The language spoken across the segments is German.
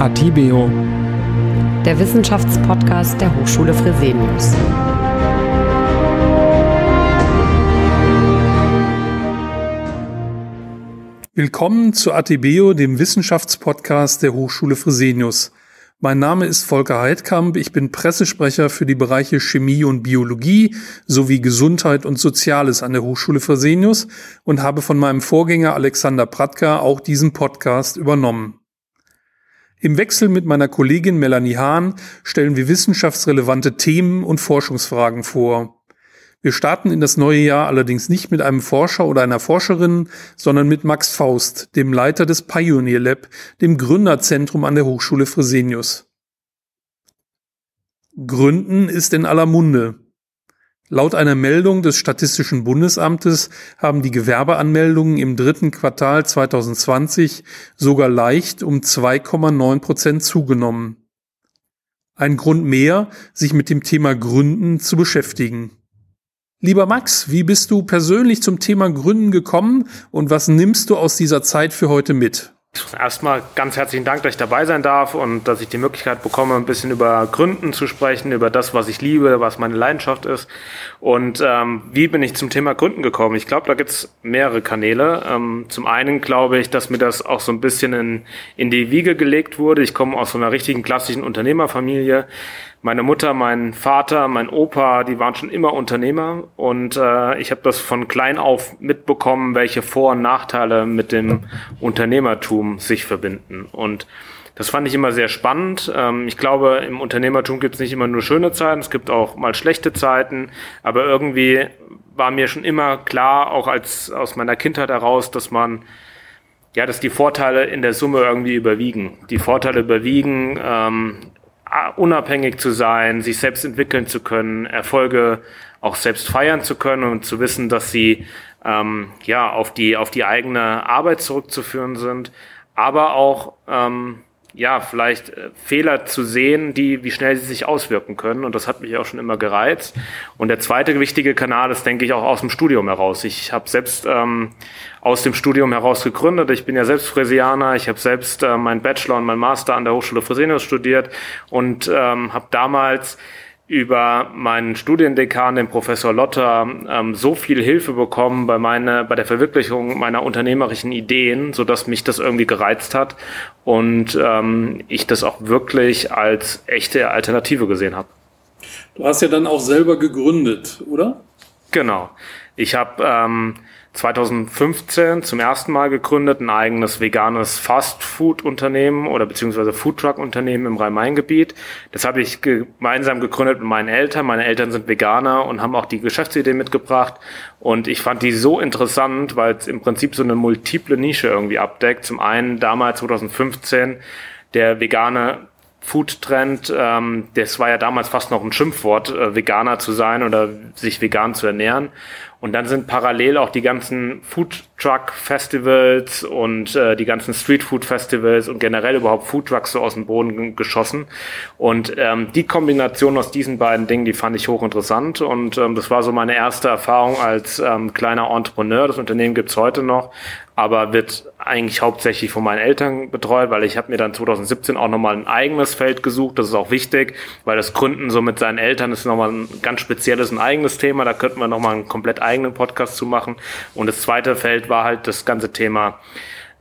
Atibeo, der Wissenschaftspodcast der Hochschule Fresenius. Willkommen zu Atibeo, dem Wissenschaftspodcast der Hochschule Fresenius. Mein Name ist Volker Heidkamp, ich bin Pressesprecher für die Bereiche Chemie und Biologie sowie Gesundheit und Soziales an der Hochschule Fresenius und habe von meinem Vorgänger Alexander Pratka auch diesen Podcast übernommen. Im Wechsel mit meiner Kollegin Melanie Hahn stellen wir wissenschaftsrelevante Themen und Forschungsfragen vor. Wir starten in das neue Jahr allerdings nicht mit einem Forscher oder einer Forscherin, sondern mit Max Faust, dem Leiter des Pioneer Lab, dem Gründerzentrum an der Hochschule Fresenius. Gründen ist in aller Munde. Laut einer Meldung des Statistischen Bundesamtes haben die Gewerbeanmeldungen im dritten Quartal 2020 sogar leicht um 2,9 Prozent zugenommen. Ein Grund mehr, sich mit dem Thema Gründen zu beschäftigen. Lieber Max, wie bist du persönlich zum Thema Gründen gekommen und was nimmst du aus dieser Zeit für heute mit? Erstmal ganz herzlichen Dank, dass ich dabei sein darf und dass ich die Möglichkeit bekomme, ein bisschen über Gründen zu sprechen, über das, was ich liebe, was meine Leidenschaft ist. Und ähm, wie bin ich zum Thema Gründen gekommen? Ich glaube, da gibt's mehrere Kanäle. Ähm, zum einen glaube ich, dass mir das auch so ein bisschen in, in die Wiege gelegt wurde. Ich komme aus so einer richtigen klassischen Unternehmerfamilie meine Mutter, mein Vater, mein Opa, die waren schon immer Unternehmer und äh, ich habe das von klein auf mitbekommen, welche Vor- und Nachteile mit dem Unternehmertum sich verbinden. Und das fand ich immer sehr spannend. Ähm, ich glaube, im Unternehmertum gibt es nicht immer nur schöne Zeiten, es gibt auch mal schlechte Zeiten, aber irgendwie war mir schon immer klar, auch als aus meiner Kindheit heraus, dass man ja, dass die Vorteile in der Summe irgendwie überwiegen. Die Vorteile überwiegen, ähm, unabhängig zu sein, sich selbst entwickeln zu können, Erfolge auch selbst feiern zu können und zu wissen, dass sie ähm, ja auf die auf die eigene Arbeit zurückzuführen sind, aber auch ähm, ja, vielleicht äh, Fehler zu sehen, die, wie schnell sie sich auswirken können. Und das hat mich auch schon immer gereizt. Und der zweite wichtige Kanal ist, denke ich, auch aus dem Studium heraus. Ich habe selbst ähm, aus dem Studium heraus gegründet. Ich bin ja selbst Fresianer. Ich habe selbst äh, meinen Bachelor und meinen Master an der Hochschule Fresenius studiert und ähm, habe damals über meinen Studiendekan, den Professor Lotter, ähm, so viel Hilfe bekommen bei meiner, bei der Verwirklichung meiner unternehmerischen Ideen, so dass mich das irgendwie gereizt hat und ähm, ich das auch wirklich als echte Alternative gesehen habe. Du hast ja dann auch selber gegründet, oder? Genau. Ich habe ähm, 2015 zum ersten Mal gegründet, ein eigenes veganes Fast-Food-Unternehmen oder beziehungsweise Foodtruck-Unternehmen im Rhein-Main-Gebiet. Das habe ich gemeinsam gegründet mit meinen Eltern. Meine Eltern sind Veganer und haben auch die Geschäftsidee mitgebracht. Und ich fand die so interessant, weil es im Prinzip so eine multiple Nische irgendwie abdeckt. Zum einen damals 2015 der vegane Food-Trend, ähm, das war ja damals fast noch ein Schimpfwort, äh, Veganer zu sein oder sich vegan zu ernähren. Und dann sind parallel auch die ganzen Food Truck Festivals und äh, die ganzen Street Food Festivals und generell überhaupt Food Trucks so aus dem Boden geschossen. Und ähm, die Kombination aus diesen beiden Dingen, die fand ich hochinteressant. Und ähm, das war so meine erste Erfahrung als ähm, kleiner Entrepreneur. Das Unternehmen gibt's heute noch, aber wird eigentlich hauptsächlich von meinen Eltern betreut, weil ich habe mir dann 2017 auch nochmal ein eigenes Feld gesucht. Das ist auch wichtig, weil das Gründen so mit seinen Eltern ist nochmal ein ganz spezielles, ein eigenes Thema. Da könnten wir nochmal einen komplett eigenen Podcast zu machen. Und das zweite Feld war halt das ganze Thema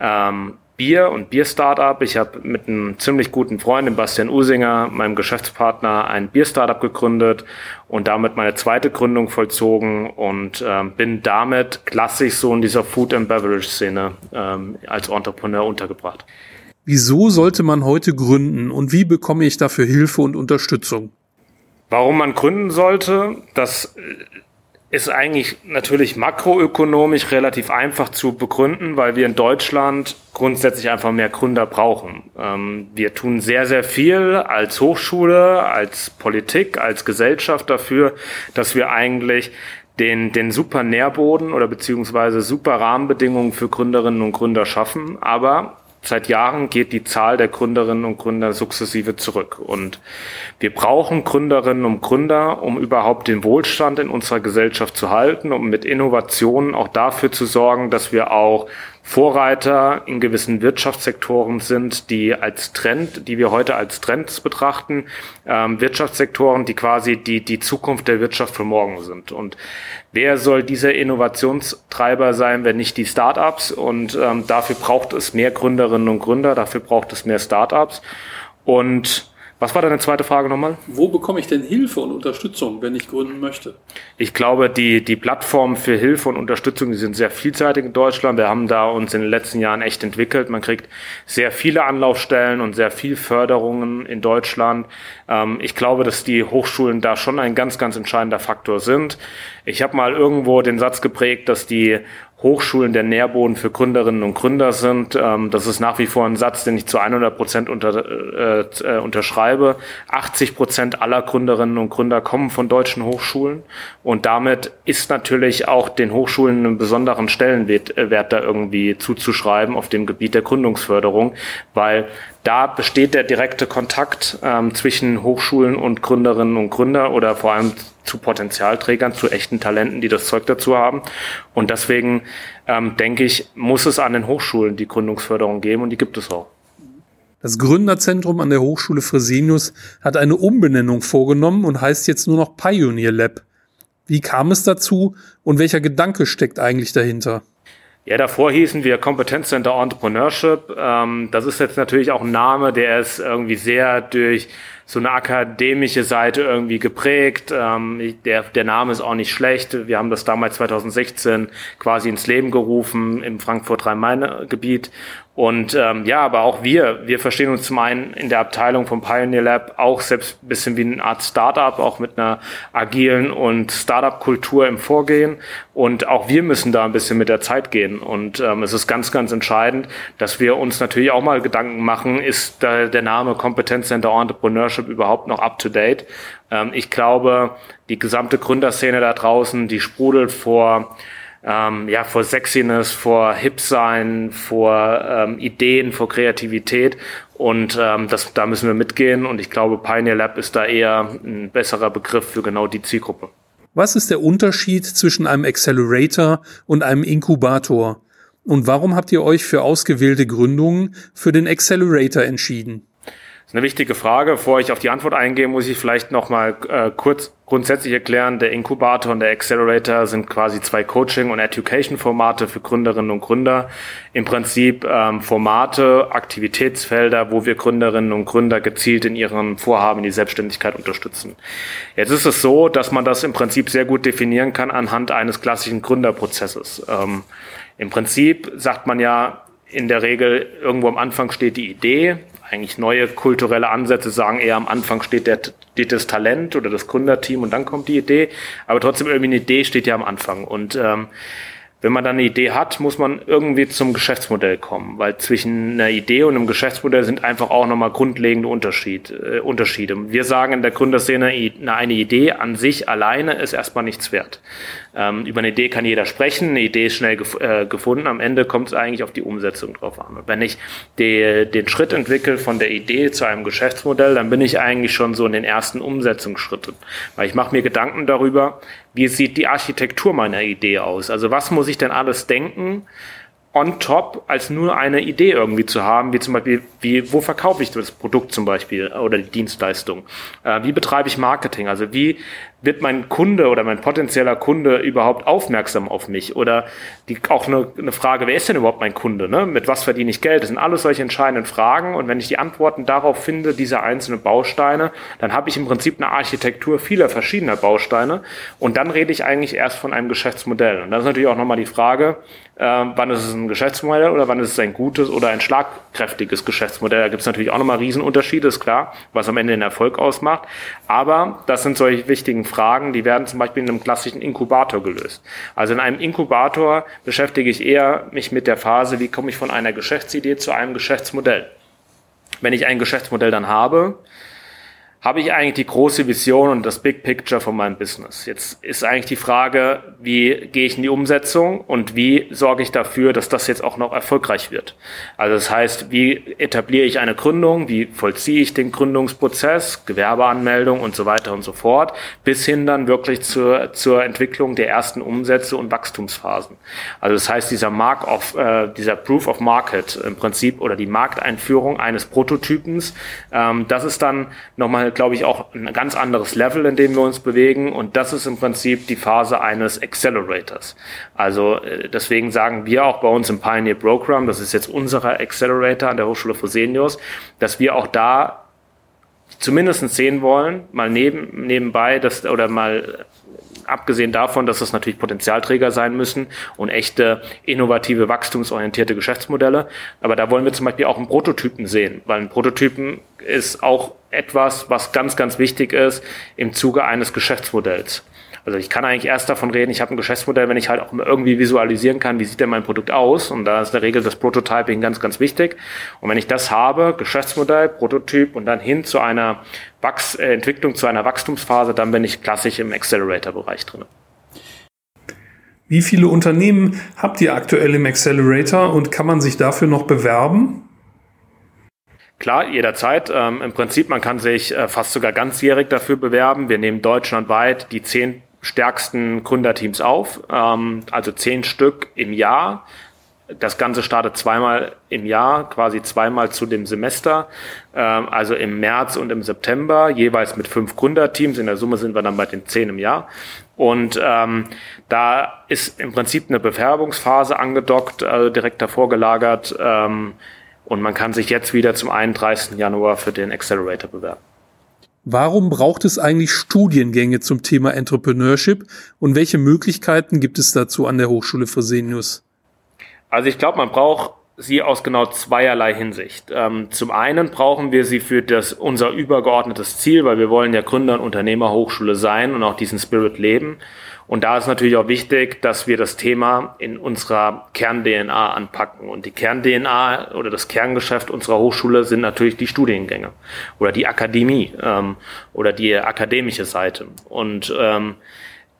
ähm, Bier und Bier-Startup. Ich habe mit einem ziemlich guten Freund, dem Bastian Usinger, meinem Geschäftspartner, ein Bier-Startup gegründet und damit meine zweite Gründung vollzogen und ähm, bin damit klassisch so in dieser Food and Beverage Szene ähm, als Entrepreneur untergebracht. Wieso sollte man heute gründen und wie bekomme ich dafür Hilfe und Unterstützung? Warum man gründen sollte, das ist eigentlich natürlich makroökonomisch relativ einfach zu begründen, weil wir in Deutschland grundsätzlich einfach mehr Gründer brauchen. Ähm, wir tun sehr, sehr viel als Hochschule, als Politik, als Gesellschaft dafür, dass wir eigentlich den, den super Nährboden oder beziehungsweise super Rahmenbedingungen für Gründerinnen und Gründer schaffen. Aber Seit Jahren geht die Zahl der Gründerinnen und Gründer sukzessive zurück. Und wir brauchen Gründerinnen und Gründer, um überhaupt den Wohlstand in unserer Gesellschaft zu halten, um mit Innovationen auch dafür zu sorgen, dass wir auch Vorreiter in gewissen Wirtschaftssektoren sind, die als Trend, die wir heute als Trends betrachten, ähm, Wirtschaftssektoren, die quasi die, die Zukunft der Wirtschaft für morgen sind. Und wer soll dieser Innovationstreiber sein, wenn nicht die Startups? Und ähm, dafür braucht es mehr Gründerinnen und Gründer, dafür braucht es mehr Startups. Und was war deine zweite Frage nochmal? Wo bekomme ich denn Hilfe und Unterstützung, wenn ich gründen möchte? Ich glaube, die, die Plattformen für Hilfe und Unterstützung, die sind sehr vielseitig in Deutschland. Wir haben da uns in den letzten Jahren echt entwickelt. Man kriegt sehr viele Anlaufstellen und sehr viel Förderungen in Deutschland. Ähm, ich glaube, dass die Hochschulen da schon ein ganz, ganz entscheidender Faktor sind. Ich habe mal irgendwo den Satz geprägt, dass die Hochschulen der Nährboden für Gründerinnen und Gründer sind. Ähm, das ist nach wie vor ein Satz, den ich zu 100 Prozent unter, äh, äh, unterschreibe. 80 Prozent aller Gründerinnen und Gründer kommen von deutschen Hochschulen und damit ist natürlich auch den Hochschulen einen besonderen Stellenwert äh, da irgendwie zuzuschreiben auf dem Gebiet der Gründungsförderung, weil da besteht der direkte Kontakt ähm, zwischen Hochschulen und Gründerinnen und Gründer oder vor allem zu Potenzialträgern, zu echten Talenten, die das Zeug dazu haben. Und deswegen ähm, denke ich, muss es an den Hochschulen die Gründungsförderung geben und die gibt es auch. Das Gründerzentrum an der Hochschule Fresenius hat eine Umbenennung vorgenommen und heißt jetzt nur noch Pioneer Lab. Wie kam es dazu und welcher Gedanke steckt eigentlich dahinter? Ja, davor hießen wir Competence Center Entrepreneurship. Ähm, das ist jetzt natürlich auch ein Name, der ist irgendwie sehr durch so eine akademische Seite irgendwie geprägt. Ähm, der, der Name ist auch nicht schlecht. Wir haben das damals 2016 quasi ins Leben gerufen im Frankfurt-Rhein-Main-Gebiet und ähm, ja, aber auch wir, wir verstehen uns zum einen in der Abteilung vom Pioneer Lab auch selbst ein bisschen wie eine Art Startup, auch mit einer agilen und Startup-Kultur im Vorgehen. Und auch wir müssen da ein bisschen mit der Zeit gehen. Und ähm, es ist ganz, ganz entscheidend, dass wir uns natürlich auch mal Gedanken machen, ist da der Name Competence Center Entrepreneurship überhaupt noch up to date? Ähm, ich glaube, die gesamte Gründerszene da draußen, die sprudelt vor ähm, ja, vor Sexiness, vor Hip-Sein, vor ähm, Ideen, vor Kreativität. Und ähm, das, da müssen wir mitgehen. Und ich glaube, Pioneer Lab ist da eher ein besserer Begriff für genau die Zielgruppe. Was ist der Unterschied zwischen einem Accelerator und einem Inkubator? Und warum habt ihr euch für ausgewählte Gründungen für den Accelerator entschieden? Ist eine wichtige Frage. Bevor ich auf die Antwort eingehe, muss ich vielleicht noch mal äh, kurz grundsätzlich erklären. Der Inkubator und der Accelerator sind quasi zwei Coaching- und Education-Formate für Gründerinnen und Gründer. Im Prinzip ähm, Formate, Aktivitätsfelder, wo wir Gründerinnen und Gründer gezielt in ihren Vorhaben in die Selbstständigkeit unterstützen. Jetzt ist es so, dass man das im Prinzip sehr gut definieren kann anhand eines klassischen Gründerprozesses. Ähm, Im Prinzip sagt man ja, in der Regel irgendwo am Anfang steht die Idee, eigentlich neue kulturelle Ansätze sagen eher am Anfang steht, der, steht das Talent oder das Gründerteam und dann kommt die Idee. Aber trotzdem irgendwie eine Idee steht ja am Anfang. Und ähm, wenn man dann eine Idee hat, muss man irgendwie zum Geschäftsmodell kommen, weil zwischen einer Idee und einem Geschäftsmodell sind einfach auch nochmal grundlegende Unterschied, äh, Unterschiede. Wir sagen in der Gründerszene, eine Idee an sich alleine ist erstmal nichts wert. Ähm, über eine Idee kann jeder sprechen, eine Idee ist schnell gef äh, gefunden, am Ende kommt es eigentlich auf die Umsetzung drauf an. Und wenn ich die, den Schritt entwickle von der Idee zu einem Geschäftsmodell, dann bin ich eigentlich schon so in den ersten Umsetzungsschritten, weil ich mache mir Gedanken darüber, wie sieht die Architektur meiner Idee aus? Also was muss ich denn alles denken? on top als nur eine Idee irgendwie zu haben, wie zum Beispiel, wie, wo verkaufe ich das Produkt zum Beispiel oder die Dienstleistung? Äh, wie betreibe ich Marketing? Also wie wird mein Kunde oder mein potenzieller Kunde überhaupt aufmerksam auf mich? Oder die, auch eine, eine Frage, wer ist denn überhaupt mein Kunde? Ne? Mit was verdiene ich Geld? Das sind alles solche entscheidenden Fragen. Und wenn ich die Antworten darauf finde, diese einzelnen Bausteine, dann habe ich im Prinzip eine Architektur vieler verschiedener Bausteine. Und dann rede ich eigentlich erst von einem Geschäftsmodell. Und das ist natürlich auch nochmal die Frage, äh, wann ist es ein Geschäftsmodell oder wann ist es ein gutes oder ein schlagkräftiges Geschäftsmodell? Da gibt es natürlich auch nochmal Riesenunterschiede, ist klar, was am Ende den Erfolg ausmacht. Aber das sind solche wichtigen Fragen, die werden zum Beispiel in einem klassischen Inkubator gelöst. Also in einem Inkubator beschäftige ich eher mich mit der Phase, wie komme ich von einer Geschäftsidee zu einem Geschäftsmodell. Wenn ich ein Geschäftsmodell dann habe, habe ich eigentlich die große Vision und das Big Picture von meinem Business. Jetzt ist eigentlich die Frage, wie gehe ich in die Umsetzung und wie sorge ich dafür, dass das jetzt auch noch erfolgreich wird. Also das heißt, wie etabliere ich eine Gründung, wie vollziehe ich den Gründungsprozess, Gewerbeanmeldung und so weiter und so fort, bis hin dann wirklich zur, zur Entwicklung der ersten Umsätze und Wachstumsphasen. Also das heißt, dieser Mark of, äh, dieser Proof of Market im Prinzip oder die Markteinführung eines Prototypens, ähm, das ist dann nochmal glaube ich, auch ein ganz anderes Level, in dem wir uns bewegen. Und das ist im Prinzip die Phase eines Accelerators. Also äh, deswegen sagen wir auch bei uns im Pioneer Program, das ist jetzt unser Accelerator an der Hochschule Fresenius, dass wir auch da zumindest sehen wollen, mal neben, nebenbei, dass, oder mal abgesehen davon, dass es natürlich Potenzialträger sein müssen und echte innovative, wachstumsorientierte Geschäftsmodelle. Aber da wollen wir zum Beispiel auch einen Prototypen sehen, weil ein Prototypen ist auch etwas, was ganz, ganz wichtig ist im Zuge eines Geschäftsmodells. Also ich kann eigentlich erst davon reden, ich habe ein Geschäftsmodell, wenn ich halt auch irgendwie visualisieren kann, wie sieht denn mein Produkt aus. Und da ist in der Regel das Prototyping ganz, ganz wichtig. Und wenn ich das habe, Geschäftsmodell, Prototyp und dann hin zu einer Wachs äh, Entwicklung, zu einer Wachstumsphase, dann bin ich klassisch im Accelerator-Bereich drin. Wie viele Unternehmen habt ihr aktuell im Accelerator und kann man sich dafür noch bewerben? Klar, jederzeit. Ähm, Im Prinzip, man kann sich äh, fast sogar ganzjährig dafür bewerben. Wir nehmen deutschlandweit die zehn stärksten Gründerteams auf, ähm, also zehn Stück im Jahr. Das Ganze startet zweimal im Jahr, quasi zweimal zu dem Semester, ähm, also im März und im September, jeweils mit fünf Gründerteams. In der Summe sind wir dann bei den zehn im Jahr. Und ähm, da ist im Prinzip eine Bewerbungsphase angedockt, also direkt davor gelagert. Ähm, und man kann sich jetzt wieder zum 31. Januar für den Accelerator bewerben. Warum braucht es eigentlich Studiengänge zum Thema Entrepreneurship und welche Möglichkeiten gibt es dazu an der Hochschule Fresenius? Also ich glaube, man braucht sie aus genau zweierlei Hinsicht. Ähm, zum einen brauchen wir sie für das, unser übergeordnetes Ziel, weil wir wollen ja Gründer- und Unternehmerhochschule sein und auch diesen Spirit leben. Und da ist natürlich auch wichtig, dass wir das Thema in unserer Kern-DNA anpacken. Und die Kern-DNA oder das Kerngeschäft unserer Hochschule sind natürlich die Studiengänge oder die Akademie ähm, oder die akademische Seite. Und ähm,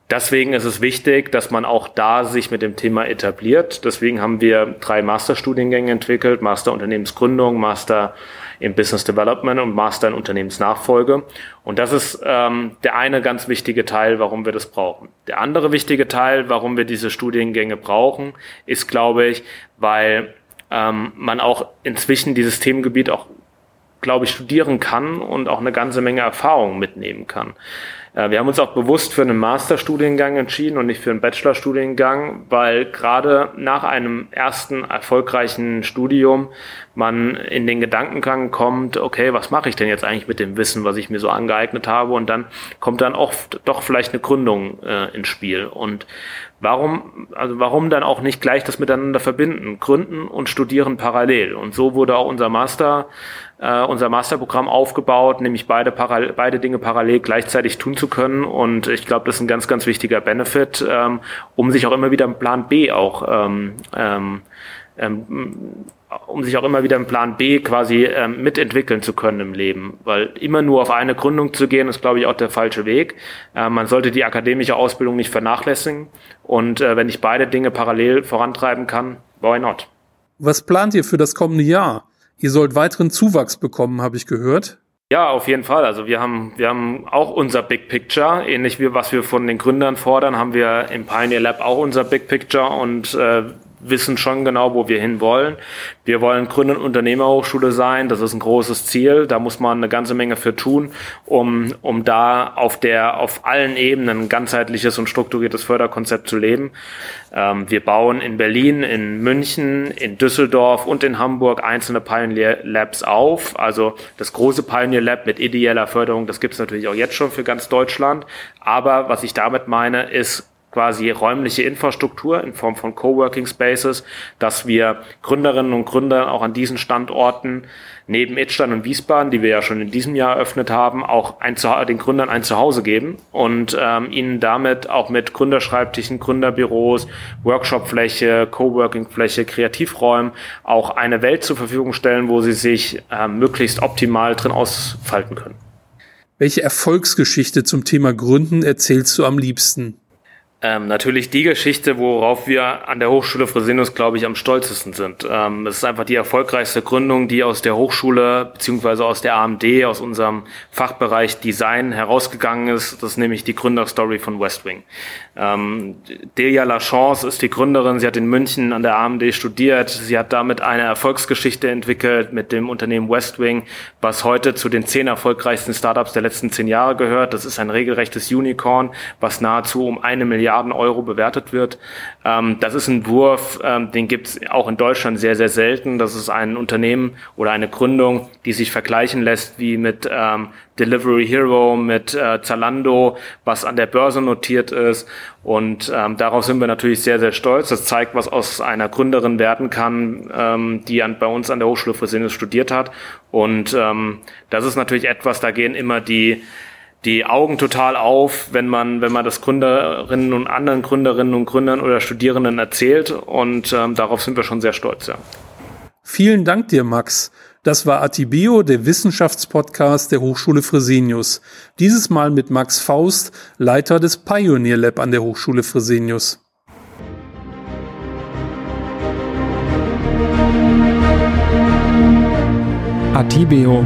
Deswegen ist es wichtig, dass man auch da sich mit dem Thema etabliert. Deswegen haben wir drei Masterstudiengänge entwickelt, Master Unternehmensgründung, Master im Business Development und Master in Unternehmensnachfolge. Und das ist ähm, der eine ganz wichtige Teil, warum wir das brauchen. Der andere wichtige Teil, warum wir diese Studiengänge brauchen, ist, glaube ich, weil ähm, man auch inzwischen dieses Themengebiet auch, glaube ich, studieren kann und auch eine ganze Menge Erfahrung mitnehmen kann. Äh, wir haben uns auch bewusst für einen Masterstudiengang entschieden und nicht für einen Bachelorstudiengang, weil gerade nach einem ersten erfolgreichen Studium man in den Gedankengang kommt, okay, was mache ich denn jetzt eigentlich mit dem Wissen, was ich mir so angeeignet habe? Und dann kommt dann oft doch vielleicht eine Gründung äh, ins Spiel. Und warum, also warum dann auch nicht gleich das miteinander verbinden? Gründen und studieren parallel. Und so wurde auch unser Master äh, unser Masterprogramm aufgebaut, nämlich beide, beide Dinge parallel gleichzeitig tun zu können. Und ich glaube, das ist ein ganz, ganz wichtiger Benefit, ähm, um sich auch immer wieder einen Plan B auch ähm, ähm, ähm, um sich auch immer wieder einen Plan B quasi ähm, mitentwickeln zu können im Leben. Weil immer nur auf eine Gründung zu gehen, ist, glaube ich, auch der falsche Weg. Äh, man sollte die akademische Ausbildung nicht vernachlässigen. Und äh, wenn ich beide Dinge parallel vorantreiben kann, why not? Was plant ihr für das kommende Jahr? Ihr sollt weiteren Zuwachs bekommen, habe ich gehört. Ja, auf jeden Fall. Also wir haben, wir haben auch unser Big Picture, ähnlich wie was wir von den Gründern fordern, haben wir im Pioneer Lab auch unser Big Picture und äh, wissen schon genau, wo wir hin wollen. Wir wollen Gründer- und Unternehmerhochschule sein. Das ist ein großes Ziel. Da muss man eine ganze Menge für tun, um, um da auf der, auf allen Ebenen ein ganzheitliches und strukturiertes Förderkonzept zu leben. Ähm, wir bauen in Berlin, in München, in Düsseldorf und in Hamburg einzelne Pioneer Labs auf. Also das große Pioneer Lab mit ideeller Förderung, das gibt es natürlich auch jetzt schon für ganz Deutschland. Aber was ich damit meine, ist quasi räumliche Infrastruktur in Form von Coworking Spaces, dass wir Gründerinnen und Gründer auch an diesen Standorten neben Idstein und Wiesbaden, die wir ja schon in diesem Jahr eröffnet haben, auch ein, den Gründern ein Zuhause geben und ähm, ihnen damit auch mit Gründerschreibtischen, Gründerbüros, Workshopfläche, Coworking-Fläche, Kreativräumen auch eine Welt zur Verfügung stellen, wo sie sich äh, möglichst optimal drin ausfalten können. Welche Erfolgsgeschichte zum Thema Gründen erzählst du am liebsten? Ähm, natürlich die Geschichte, worauf wir an der Hochschule Fresenius, glaube ich, am stolzesten sind. Ähm, es ist einfach die erfolgreichste Gründung, die aus der Hochschule beziehungsweise aus der AMD, aus unserem Fachbereich Design herausgegangen ist. Das ist nämlich die Gründerstory von Westwing. Ähm, Delia Lachance ist die Gründerin. Sie hat in München an der AMD studiert. Sie hat damit eine Erfolgsgeschichte entwickelt mit dem Unternehmen Westwing, was heute zu den zehn erfolgreichsten Startups der letzten zehn Jahre gehört. Das ist ein regelrechtes Unicorn, was nahezu um eine Milliarde Milliarden Euro bewertet wird. Ähm, das ist ein Wurf, ähm, den gibt es auch in Deutschland sehr, sehr selten. Das ist ein Unternehmen oder eine Gründung, die sich vergleichen lässt wie mit ähm, Delivery Hero, mit äh, Zalando, was an der Börse notiert ist. Und ähm, darauf sind wir natürlich sehr, sehr stolz. Das zeigt, was aus einer Gründerin werden kann, ähm, die an, bei uns an der Hochschule Fresenius studiert hat. Und ähm, das ist natürlich etwas, da gehen immer die die Augen total auf, wenn man, wenn man das Gründerinnen und anderen Gründerinnen und Gründern oder Studierenden erzählt. Und ähm, darauf sind wir schon sehr stolz, ja. Vielen Dank dir, Max. Das war Atibio, der Wissenschaftspodcast der Hochschule Fresenius. Dieses Mal mit Max Faust, Leiter des Pioneer Lab an der Hochschule Fresenius. Atibio